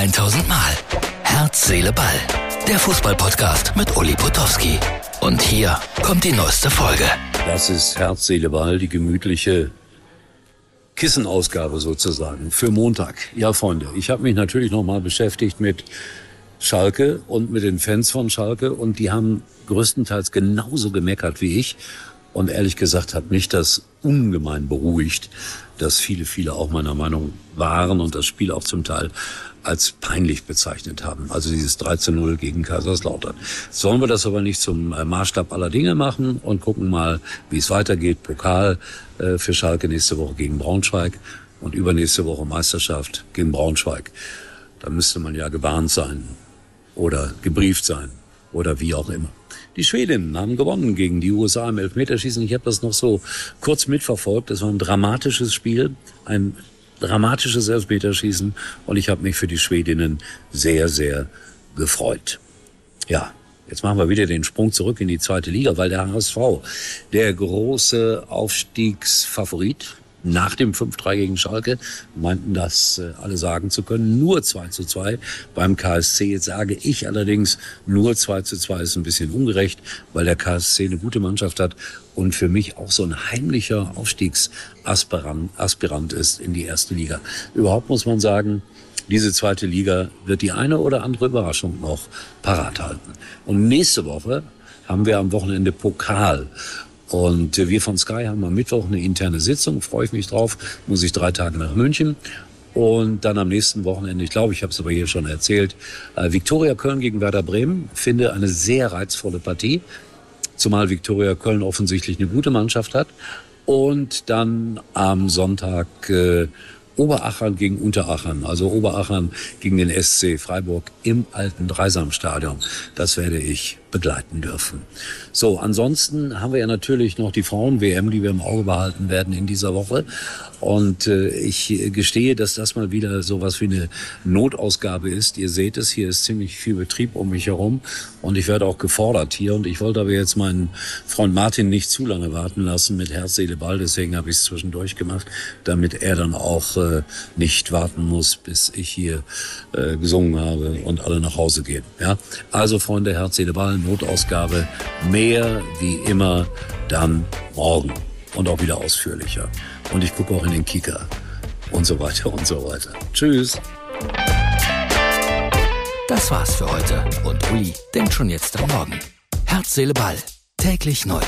1000 Mal. Herz, Seele, Ball. Der Fußballpodcast mit Uli Potowski. Und hier kommt die neueste Folge. Das ist Herz, Seele, Ball, die gemütliche Kissenausgabe sozusagen für Montag. Ja, Freunde, ich habe mich natürlich nochmal beschäftigt mit Schalke und mit den Fans von Schalke und die haben größtenteils genauso gemeckert wie ich. Und ehrlich gesagt hat mich das ungemein beruhigt, dass viele, viele auch meiner Meinung waren und das Spiel auch zum Teil als peinlich bezeichnet haben. Also dieses 13-0 gegen Kaiserslautern. Sollen wir das aber nicht zum äh, Maßstab aller Dinge machen und gucken mal, wie es weitergeht. Pokal äh, für Schalke nächste Woche gegen Braunschweig und übernächste Woche Meisterschaft gegen Braunschweig. Da müsste man ja gewarnt sein oder gebrieft sein oder wie auch immer. Die Schwedinnen haben gewonnen gegen die USA im Elfmeterschießen. Ich habe das noch so kurz mitverfolgt. Es war ein dramatisches Spiel, ein dramatisches Elfmeterschießen und ich habe mich für die Schwedinnen sehr, sehr gefreut. Ja, Jetzt machen wir wieder den Sprung zurück in die zweite Liga, weil der HSV, der große Aufstiegsfavorit, nach dem 5-3 gegen Schalke, meinten das äh, alle sagen zu können, nur 2 zu 2 beim KSC. Jetzt sage ich allerdings, nur 2 zu 2 ist ein bisschen ungerecht, weil der KSC eine gute Mannschaft hat und für mich auch so ein heimlicher Aufstiegsaspirant Aspirant ist in die erste Liga. Überhaupt muss man sagen, diese zweite Liga wird die eine oder andere Überraschung noch parat halten. Und nächste Woche haben wir am Wochenende Pokal. Und wir von Sky haben am Mittwoch eine interne Sitzung, freue ich mich drauf, muss ich drei Tage nach München. Und dann am nächsten Wochenende, ich glaube, ich habe es aber hier schon erzählt, äh, Viktoria Köln gegen Werder Bremen, finde eine sehr reizvolle Partie, zumal Viktoria Köln offensichtlich eine gute Mannschaft hat. Und dann am Sonntag äh, Oberachern gegen Unterachern, also Oberachern gegen den SC Freiburg im alten Dreisamstadion. Das werde ich begleiten dürfen. So, ansonsten haben wir ja natürlich noch die Frauen-WM, die wir im Auge behalten werden in dieser Woche. Und äh, ich gestehe, dass das mal wieder sowas wie eine Notausgabe ist. Ihr seht es, hier ist ziemlich viel Betrieb um mich herum und ich werde auch gefordert hier. Und ich wollte aber jetzt meinen Freund Martin nicht zu lange warten lassen mit Herz, Seele, Ball. Deswegen habe ich es zwischendurch gemacht, damit er dann auch nicht warten muss, bis ich hier äh, gesungen habe und alle nach Hause gehen. Ja, also Freunde, Herz, Seele, Ball Notausgabe. Mehr wie immer dann morgen und auch wieder ausführlicher. Und ich gucke auch in den Kicker und so weiter und so weiter. Tschüss. Das war's für heute und Uli denkt schon jetzt am Morgen. Herz, Seele, Ball. Täglich neu.